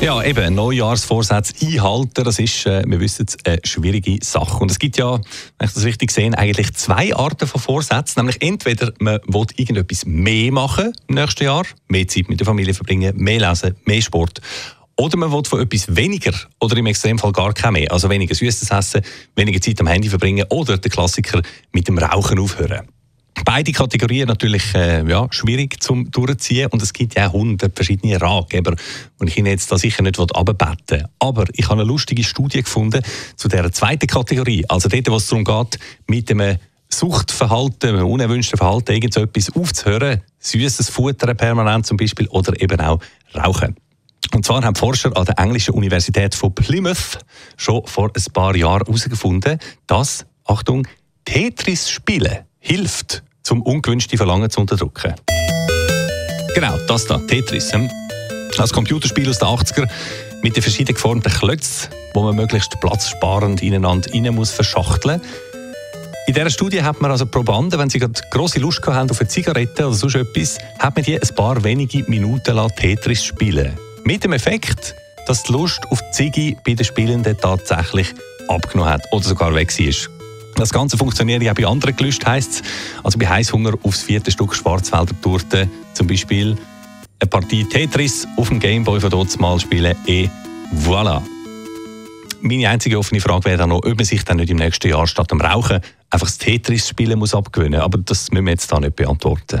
ja, eben, Neujahrsvorsätze einhalten, das ist, äh, wir wissen es, eine schwierige Sache. Und es gibt ja, wenn ich das richtig sehe, eigentlich zwei Arten von Vorsätzen. Nämlich entweder man will irgendetwas mehr machen im nächsten Jahr, mehr Zeit mit der Familie verbringen, mehr lesen, mehr Sport. Oder man will von etwas weniger oder im Extremfall gar kein mehr. Also weniger Süßes essen, weniger Zeit am Handy verbringen oder der Klassiker mit dem Rauchen aufhören. Beide Kategorien natürlich äh, ja, schwierig zum durchziehen und es gibt ja auch hundert verschiedene Ratgeber und ich Ihnen jetzt da sicher nicht abbetten will. Aber ich habe eine lustige Studie gefunden zu der zweiten Kategorie, also dort, wo es darum geht, mit einem Suchtverhalten, einem unerwünschten Verhalten irgendetwas aufzuhören, süßes Futter permanent zum Beispiel oder eben auch Rauchen. Und zwar haben Forscher an der englischen Universität von Plymouth schon vor ein paar Jahren herausgefunden, dass, Achtung, Tetris spielen hilft, um ungewünschte Verlangen zu unterdrücken. Genau, das da, Tetris. Hm? Als Computerspiel aus den 80er mit den verschiedenen geformten Klötzen, wo man möglichst platzsparend ineinander rein muss verschachteln in dieser Studie hat man also Probanden, wenn sie gerade grosse Lust haben auf eine Zigarette oder sonst etwas, hat man die ein paar wenige Minuten Tetris spielen Mit dem Effekt, dass die Lust auf die Ziggy bei den Spielenden tatsächlich abgenommen hat oder sogar weg war. Das Ganze funktioniert ja bei anderen Gelüsten, heisst es. Also bei Heißhunger aufs vierte Stück Schwarzwälder Torte zum Beispiel eine Partie Tetris auf dem Gameboy von dort mal spielen. Et voilà. Meine einzige offene Frage wäre dann noch, ob man sich dann nicht im nächsten Jahr statt dem Rauchen einfach das Tetris spielen muss abgewöhnen. Aber das müssen wir jetzt da nicht beantworten.